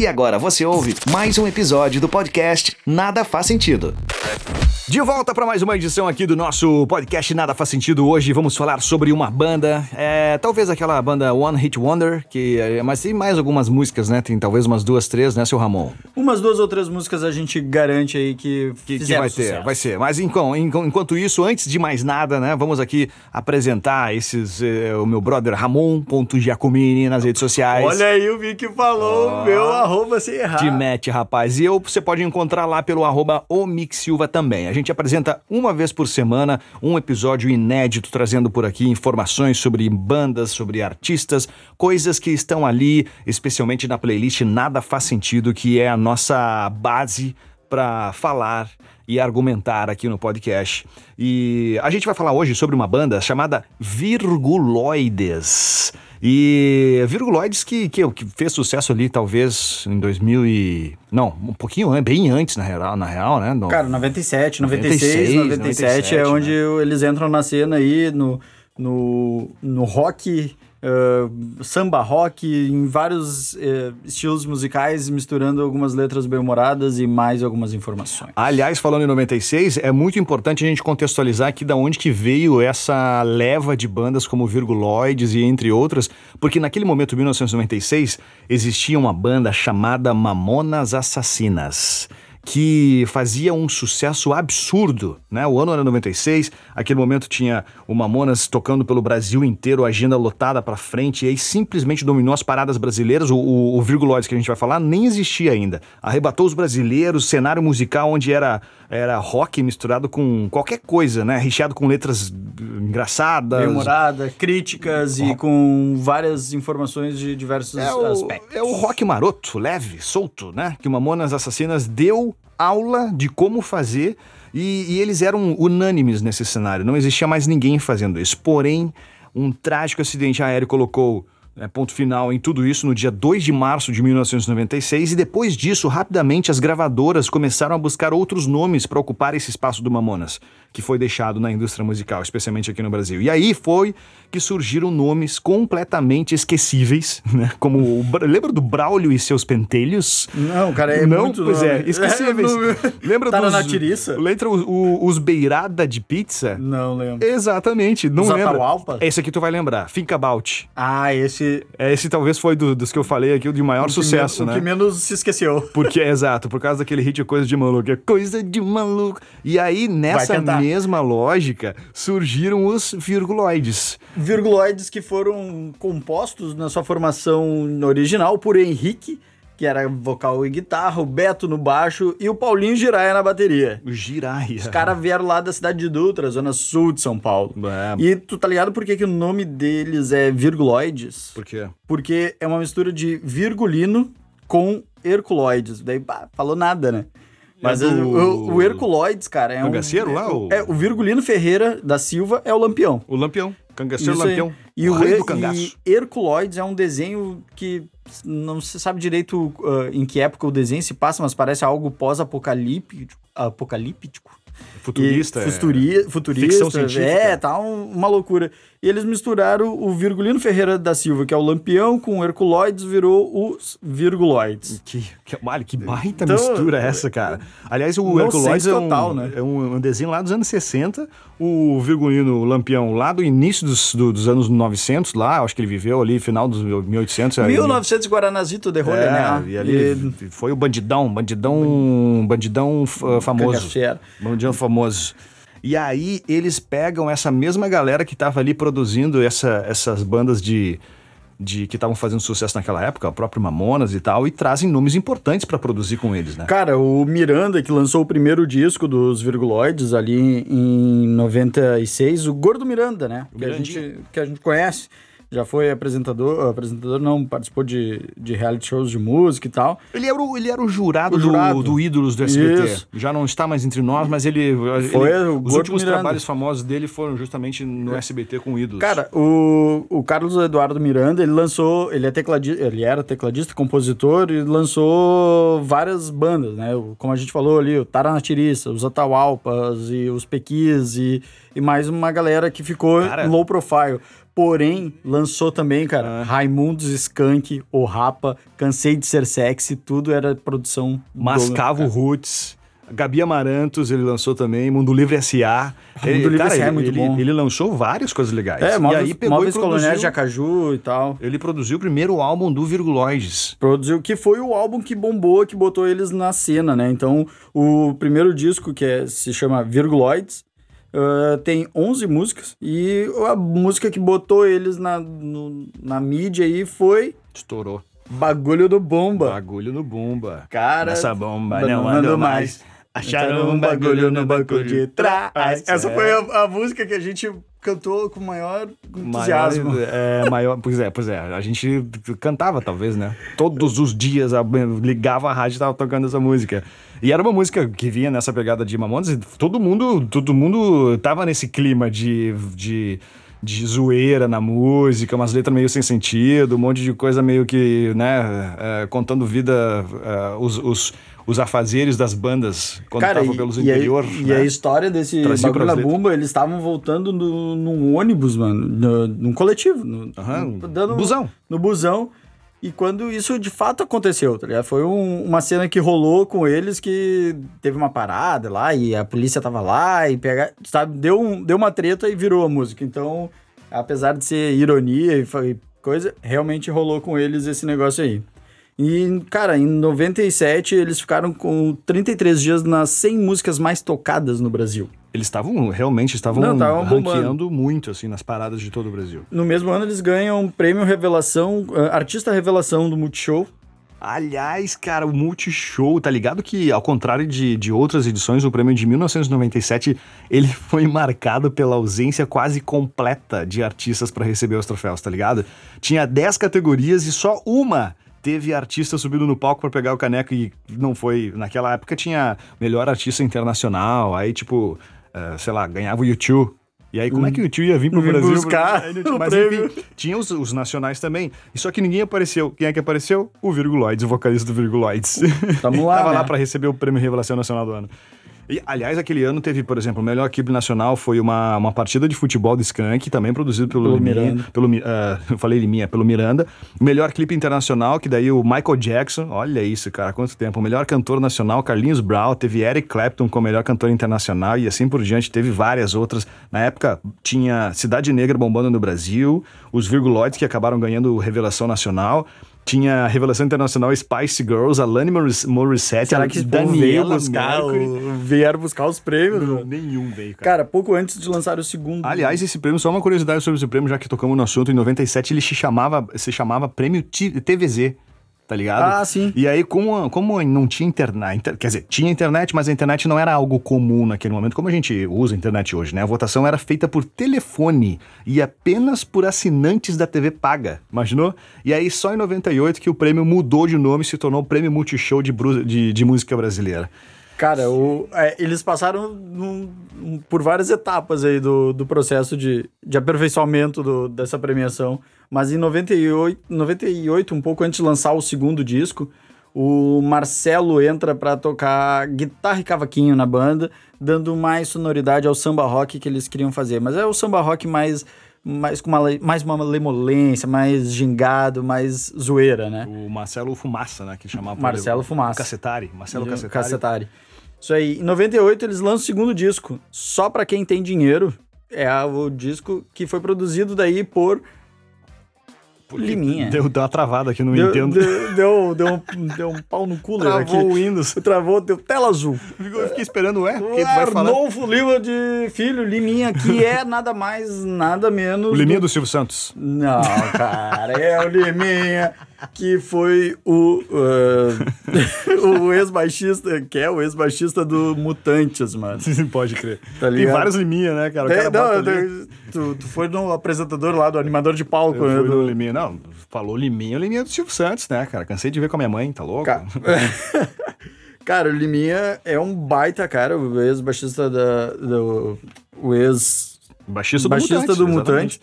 E agora você ouve mais um episódio do podcast Nada Faz Sentido. De volta para mais uma edição aqui do nosso podcast Nada Faz Sentido. Hoje vamos falar sobre uma banda, é, talvez aquela banda One Hit Wonder, que é, mas tem mais algumas músicas, né? Tem talvez umas duas, três, né, seu Ramon? Umas duas ou três músicas a gente garante aí que, que, que vai sucesso. ter, vai ser. Mas enquanto, enquanto isso, antes de mais nada, né, vamos aqui apresentar esses eh, o meu brother Ramon.giacomini nas redes sociais. Olha aí o Vicky falou, oh, meu arroba sem errar. Te mete, rapaz. E eu você pode encontrar lá pelo arroba o Silva também. A gente apresenta uma vez por semana um episódio inédito trazendo por aqui informações sobre bandas, sobre artistas, coisas que estão ali, especialmente na playlist Nada Faz Sentido, que é a nossa base para falar e argumentar aqui no podcast. E a gente vai falar hoje sobre uma banda chamada Virguloides. E Virguloides que, que, que, fez sucesso ali talvez em 2000 e... Não, um pouquinho bem antes na real, na real né? No... Cara, 97, 96, 97, 97 é onde né? eles entram na cena aí no, no, no rock uh, samba rock, em vários uh, estilos musicais, misturando algumas letras bem-humoradas e mais algumas informações. Aliás, falando em 96, é muito importante a gente contextualizar aqui da onde que veio essa leva de bandas como Virguloides e entre outras, porque naquele momento, 1996, existia uma banda chamada Mamonas Assassinas que fazia um sucesso absurdo, né? O ano era 96, aquele momento tinha o Mamonas tocando pelo Brasil inteiro, agenda lotada para frente, e aí simplesmente dominou as paradas brasileiras. O, o, o Virguloides que a gente vai falar nem existia ainda. Arrebatou os brasileiros, cenário musical onde era, era rock misturado com qualquer coisa, né? Recheado com letras engraçadas. Memorada, críticas e com várias informações de diversos é o, aspectos. É o rock maroto, leve, solto, né? Que o Mamonas Assassinas deu aula de como fazer e, e, eles eram unânimes nesse cenário. Não existia mais ninguém fazendo isso. Porém, um trágico acidente aéreo colocou é, ponto final em tudo isso no dia 2 de março de 1996 e depois disso, rapidamente, as gravadoras começaram a buscar outros nomes para ocupar esse espaço do Mamonas que foi deixado na indústria musical, especialmente aqui no Brasil. E aí foi que surgiram nomes completamente esquecíveis, né? Como o, lembra do Braulio e seus pentelhos? Não, cara, é Não, muito pois é, esquecíveis. É, lembra tá dos na tiriça? Lembra os, os beirada de pizza? Não lembro. Exatamente, não os lembra. Atahualpa? Esse aqui tu vai lembrar, Think About. Ah, esse é, esse talvez foi do, dos que eu falei aqui o de maior o sucesso, né? O que menos se esqueceu. Porque é exato, por causa daquele hit Coisa de Maluco, é Coisa de Maluco. E aí nessa mesma lógica, surgiram os virguloides. Virguloides que foram compostos na sua formação original por Henrique, que era vocal e guitarra, o Beto no baixo e o Paulinho Giraia na bateria. O Giraia. Os caras vieram lá da cidade de Dutra, zona sul de São Paulo. É. E tu tá ligado por que, que o nome deles é Virguloides? Por quê? Porque é uma mistura de virgulino com herculoides. Daí, bah, falou nada, né? Mas é do... o, o Herculoides, cara, é Cangaceiro um... lá? O... É, o Virgulino Ferreira da Silva é o Lampião. O Lampião. Cangaceiro Isso Lampião. E o, rei do cangaço. E Herculoides é um desenho que não se sabe direito uh, em que época o desenho se passa, mas parece algo pós-apocalíptico. Apocalíptico. Futurista. E, é... futurista. Ficção científica. É, tá um, uma loucura. E eles misturaram o Virgulino Ferreira da Silva, que é o Lampião, com o Herculoides, virou os Virguloides. Que, que, olha, que baita então, mistura é essa, cara. Aliás, o Herculoides é, um, total, né? é um, um, desenho lá dos anos 60, o Virgulino Lampião lá do início dos, do, dos anos 900, lá, acho que ele viveu ali, final dos 1800. 1900 aí, Guaranazito de rolha, é, né? E ali e... foi o bandidão, bandidão, bandidão famoso. Cangaceiro. Bandidão famoso. E aí eles pegam essa mesma galera que estava ali produzindo essa, essas bandas de, de que estavam fazendo sucesso naquela época, o próprio Mamonas e tal, e trazem nomes importantes para produzir com eles, né? Cara, o Miranda, que lançou o primeiro disco dos Virguloides ali em 96, o Gordo Miranda, né? Que a, gente, que a gente conhece já foi apresentador, apresentador não, participou de, de reality shows de música e tal. Ele era o, ele era o jurado, o jurado. Do, do Ídolos do SBT. Isso. Já não está mais entre nós, mas ele... Foi ele, Os últimos Miranda. trabalhos famosos dele foram justamente no SBT com Ídolos. Cara, o, o Carlos Eduardo Miranda, ele lançou... Ele, é tecladista, ele era tecladista, compositor e lançou várias bandas, né? Como a gente falou ali, o Taranatiriça, os Atahualpas e os Pequis e, e mais uma galera que ficou Cara, low profile Porém, lançou também, cara, ah. Raimundos, Skank, O Rapa, Cansei de Ser Sexy, tudo era produção. Mascavo do... Roots. Gabi Amarantos, ele lançou também, Mundo Livre S.A. Mundo Livre S.A. é muito ele, bom. Ele lançou várias coisas legais. É, móveis, e aí pegou móveis coloniais de Acaju e tal. Ele produziu o primeiro álbum do Virguloides. Produziu, que foi o álbum que bombou, que botou eles na cena, né? Então, o primeiro disco, que é, se chama Virguloides, Uh, tem 11 músicas e a música que botou eles na, no, na mídia aí foi. Estourou. Bagulho do Bomba. Bagulho no Bomba. Cara. Essa bomba não, não ando mais. mais. Acharam um bagulho no banco de trás. Essa foi a, a música que a gente cantou com maior entusiasmo. Maior, é, maior, pois é, pois é. A gente cantava, talvez, né? Todos os dias ligava a rádio e tava tocando essa música. E era uma música que vinha nessa pegada de Mamonas e todo mundo, todo mundo tava nesse clima de, de de zoeira na música, umas letras meio sem sentido, um monte de coisa meio que, né, é, contando vida, é, os, os, os afazeres das bandas quando estavam pelos e interior. A, né? E a história desse Trazia bagulho na bumba, eles estavam voltando no, num ônibus, mano, no, num coletivo. No, uhum, dando, busão. No busão. E quando isso de fato aconteceu, tá ligado? Foi um, uma cena que rolou com eles que teve uma parada lá e a polícia tava lá e pega, sabe, deu, um, deu uma treta e virou a música. Então, apesar de ser ironia e coisa, realmente rolou com eles esse negócio aí. E, cara, em 97 eles ficaram com 33 dias nas 100 músicas mais tocadas no Brasil. Eles estavam, realmente, estavam Não, ranqueando muito, assim, nas paradas de todo o Brasil. No mesmo ano, eles ganham prêmio Revelação, uh, Artista Revelação do Multishow. Aliás, cara, o Multishow, tá ligado que, ao contrário de, de outras edições, o prêmio de 1997, ele foi marcado pela ausência quase completa de artistas para receber os troféus, tá ligado? Tinha 10 categorias e só uma teve artista subindo no palco para pegar o caneco e não foi. Naquela época tinha melhor artista internacional, aí tipo uh, sei lá, ganhava o YouTube. E aí, como hum. é que o YouTube ia vir pro Brasil? buscar Mas enfim, tinha os, os, nacionais também. E só que ninguém apareceu. Quem é que apareceu? O Virguloides, o vocalista do Virguloides. Tamo lá, Tava né? lá para receber o Prêmio Revelação Nacional do Ano. E, aliás, aquele ano teve, por exemplo, o melhor equipe nacional foi uma, uma partida de futebol do Skank, também produzido pelo, pelo Miranda. Pelo, uh, eu falei Liminha, pelo Miranda. O melhor clipe internacional, que daí o Michael Jackson, olha isso, cara, quanto tempo. O melhor cantor nacional, Carlinhos Brown. Teve Eric Clapton como melhor cantor internacional e assim por diante. Teve várias outras. Na época, tinha Cidade Negra bombando no Brasil, os Virguloides que acabaram ganhando Revelação Nacional. Tinha a revelação internacional Spice Girls, Alanis Morissette, Será que Daniela buscar, o, vieram buscar os prêmios? Não, nenhum veio, cara. Cara, pouco antes de lançar o segundo. Aliás, esse prêmio, só uma curiosidade sobre esse prêmio, já que tocamos no assunto, em 97 ele se chamava, se chamava Prêmio TVZ tá ligado? Ah, sim. E aí, como, como não tinha internet, quer dizer, tinha internet, mas a internet não era algo comum naquele momento, como a gente usa a internet hoje, né? A votação era feita por telefone e apenas por assinantes da TV paga, imaginou? E aí, só em 98 que o prêmio mudou de nome e se tornou o Prêmio Multishow de, de, de Música Brasileira. Cara, o, é, eles passaram num, por várias etapas aí do, do processo de, de aperfeiçoamento do, dessa premiação. Mas em 98, 98, um pouco antes de lançar o segundo disco, o Marcelo entra para tocar guitarra e cavaquinho na banda, dando mais sonoridade ao samba rock que eles queriam fazer. Mas é o samba rock mais mais com uma, mais uma lemolência, mais gingado, mais zoeira, né? O Marcelo Fumaça, né? Que chamava Marcelo Fumaça. Cacetari. Marcelo Cacetari. Cacetari. Isso aí. Em 98 eles lançam o segundo disco, Só Pra Quem Tem Dinheiro. É o disco que foi produzido daí por Liminha. Deu, deu uma travada aqui, não deu, entendo. Deu, deu, deu, um, deu um pau no cooler Travou aqui. Travou o Windows. Travou, deu tela azul. Eu fiquei esperando, ué, o que vai falar? Arnolfo Lima de Filho, Liminha, que é nada mais, nada menos... O Liminha do, do Silvio Santos. Não, cara, é o Liminha que foi o, uh, o ex-baixista, que é o ex-baixista do Mutantes, mano. Pode crer. Tá Tem vários Liminha, né, cara? O é, cara não, tu, tu foi no apresentador lá, do animador de palco, eu né? Fui do Liminha. Não, falou Liminha, o Liminha do Silvio Santos, né, cara? Cansei de ver com a minha mãe, tá louco? Ca... cara, o Liminha é um baita, cara, o ex-baixista da... Do, o ex... Baixista do baixista Mutante. Do Mutante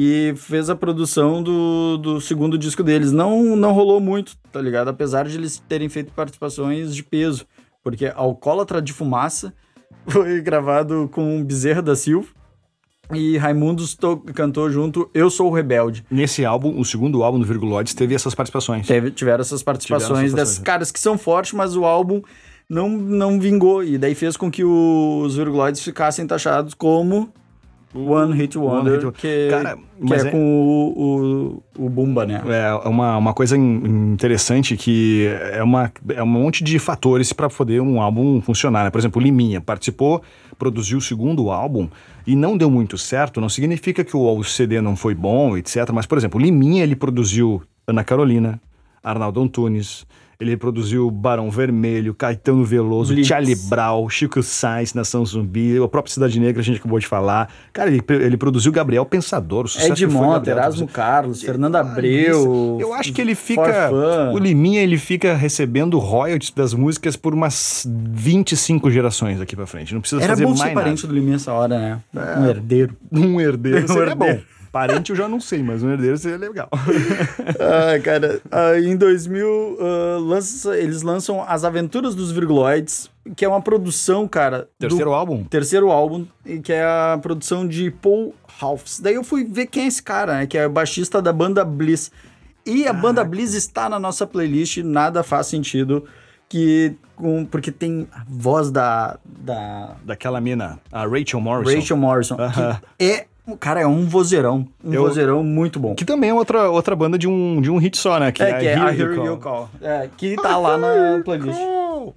e fez a produção do, do segundo disco deles. Não, não rolou muito, tá ligado? Apesar de eles terem feito participações de peso, porque Alcoólatra de Fumaça foi gravado com Bezerra da Silva. E Raimundos cantou junto Eu Sou o Rebelde. Nesse álbum, o segundo álbum do Virguloides, teve essas participações. Teve, tiveram essas participações desses caras que são fortes, mas o álbum não, não vingou. E daí fez com que os Virguloides ficassem taxados como One Hit Wonder, One hit... que, Cara, que é, é, com o, o, o Bumba, né? É uma, uma coisa interessante que é, uma, é um monte de fatores para poder um álbum funcionar. Né? Por exemplo, Liminha participou, produziu o segundo álbum e não deu muito certo. Não significa que o, o CD não foi bom, etc. Mas, por exemplo, Liminha ele produziu Ana Carolina, Arnaldo Antunes, ele produziu Barão Vermelho, Caetano Veloso, Blitz. Charlie Brown, Chico Sainz, Nação Zumbi, a própria Cidade Negra, a gente acabou de falar. Cara, ele, ele produziu Gabriel Pensador, o sucesso Ed Mota, Erasmo Carlos, Fernando Abreu. Eu acho que ele fica. O Liminha, ele fica recebendo royalties das músicas por umas 25 gerações aqui pra frente. Não precisa Era fazer mais nada. Era bom ser parente do Liminha essa hora, né? É. Um herdeiro. Um herdeiro, um seria herdeiro. bom. Parente eu já não sei, mas um herdeiro seria legal. ah, cara, ah, em 2000 uh, lança, eles lançam As Aventuras dos Virguloides, que é uma produção, cara. Terceiro álbum? Terceiro álbum, que é a produção de Paul Halfs. Daí eu fui ver quem é esse cara, né? Que é o baixista da banda Bliss. E a ah, banda Bliss está na nossa playlist, nada faz sentido que com, porque tem a voz da, da daquela mina, a Rachel Morrison. Rachel Morrison, uh -huh. é Cara, é um vozeirão. Um eu, vozeirão muito bom. Que também é outra, outra banda de um, de um hit só, né? Que é, é, que é a Hear You Call. É, que tá lá na playlist.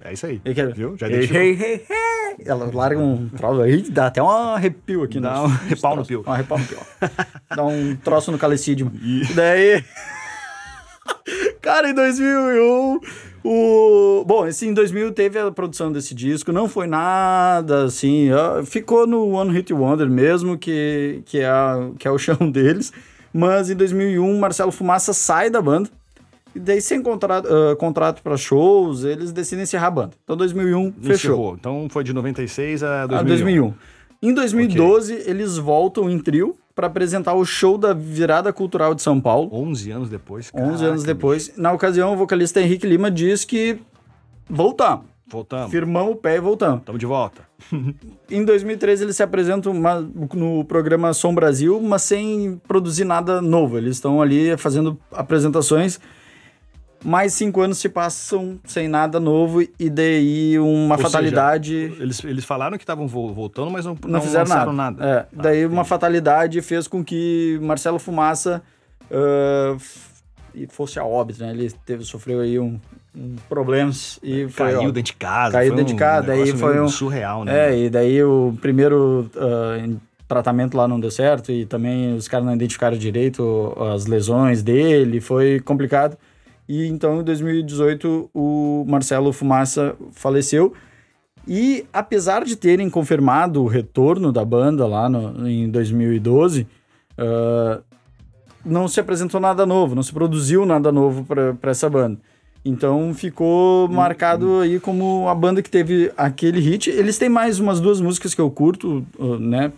É isso aí. Viu? Já hey, hey, hey, hey. Ela larga um troço aí, dá até um arrepio aqui. Dá um repau no pio. Um repau no pio. dá um troço no calecídio. E daí... Cara, em 2001 o... Bom, esse em 2000 teve a produção desse disco, não foi nada assim, ficou no One Hit Wonder mesmo, que, que, é, que é o chão deles. Mas em 2001, Marcelo Fumaça sai da banda. E daí, sem contrato, uh, contrato para shows, eles decidem encerrar a banda. Então, 2001 fechou. Encerrou. Então, foi de 96 a 2001. A 2001. Em 2012, okay. eles voltam em trio para apresentar o show da Virada Cultural de São Paulo. 11 anos depois. Caraca, 11 anos depois. Bicho. Na ocasião, o vocalista Henrique Lima diz que voltamos. Voltamos. Firmamos o pé e voltamos. Estamos de volta. em 2013, eles se apresentam no programa Som Brasil, mas sem produzir nada novo. Eles estão ali fazendo apresentações mais cinco anos se passam sem nada novo e daí uma Ou fatalidade. Seja, eles, eles falaram que estavam voltando, mas não, não, não fizeram nada. nada. É, ah, daí entendi. uma fatalidade fez com que Marcelo Fumaça uh, fosse a óbito, né? Ele teve, sofreu aí um, um problemas e foi, caiu ó, dentro de casa. Caiu dentro um de casa, daí foi um surreal, né? É, e daí o primeiro uh, tratamento lá não deu certo e também os caras não identificaram direito as lesões dele, foi complicado. E então, em 2018, o Marcelo Fumaça faleceu. E apesar de terem confirmado o retorno da banda lá no, em 2012, uh, não se apresentou nada novo, não se produziu nada novo para essa banda. Então ficou hum, marcado hum. aí como a banda que teve aquele hit. Eles têm mais umas duas músicas que eu curto, uh, né?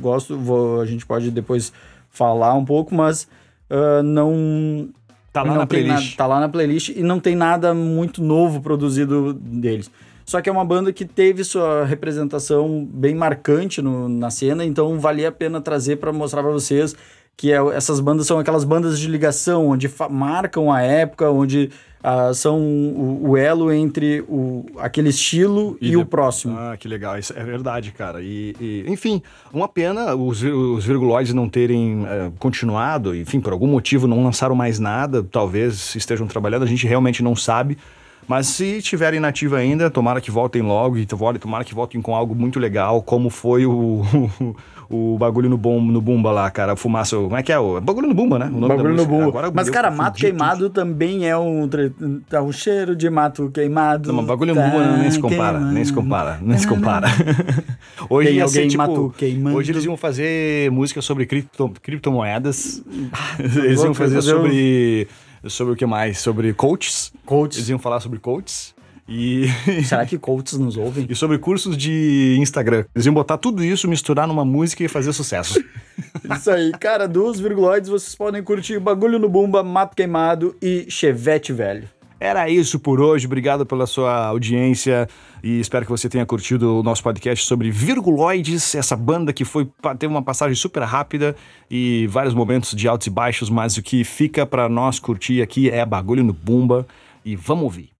Gosto, vou, a gente pode depois falar um pouco, mas uh, não Tá lá na playlist. Tá lá na playlist e não tem nada muito novo produzido deles. Só que é uma banda que teve sua representação bem marcante no, na cena, então valia a pena trazer para mostrar para vocês que é, essas bandas são aquelas bandas de ligação, onde marcam a época, onde uh, são o, o, elo entre o, aquele estilo e, e de... o próximo. Ah, que legal, isso é verdade, cara. E, e enfim, uma pena os, os virguloides não terem uh, continuado, enfim, por algum motivo não lançaram mais nada, talvez estejam trabalhando, a gente realmente não sabe. Mas se estiverem nativa ainda, tomara que voltem logo e tomara que voltem com algo muito legal, como foi o, o bagulho no, bom, no Bumba lá, cara. Fumaça. Como é que é? O bagulho no Bumba, né? O nome bagulho no Bumba. Agora, mas, cara, mato queimado também é um. Tá um cheiro de mato queimado. Não, mas bagulho tá no Bumba nem se compara. Nem se compara. Nem se compara. hoje Tem ia ser, tipo, queimando. Hoje eles iam fazer música sobre cripto, criptomoedas. eles iam fazer, fazer sobre. Sobre o que mais? Sobre coaches. Coaches. Eles iam falar sobre coaches. E... Será que coaches nos ouvem? E sobre cursos de Instagram. Eles iam botar tudo isso, misturar numa música e fazer sucesso. isso aí. Cara, dos virguloides vocês podem curtir Bagulho no Bumba, Mato Queimado e Chevette Velho. Era isso por hoje. Obrigado pela sua audiência e espero que você tenha curtido o nosso podcast sobre Virguloides, essa banda que foi teve uma passagem super rápida e vários momentos de altos e baixos, mas o que fica para nós curtir aqui é bagulho no Bumba e vamos ouvir.